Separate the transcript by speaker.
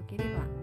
Speaker 1: よければ。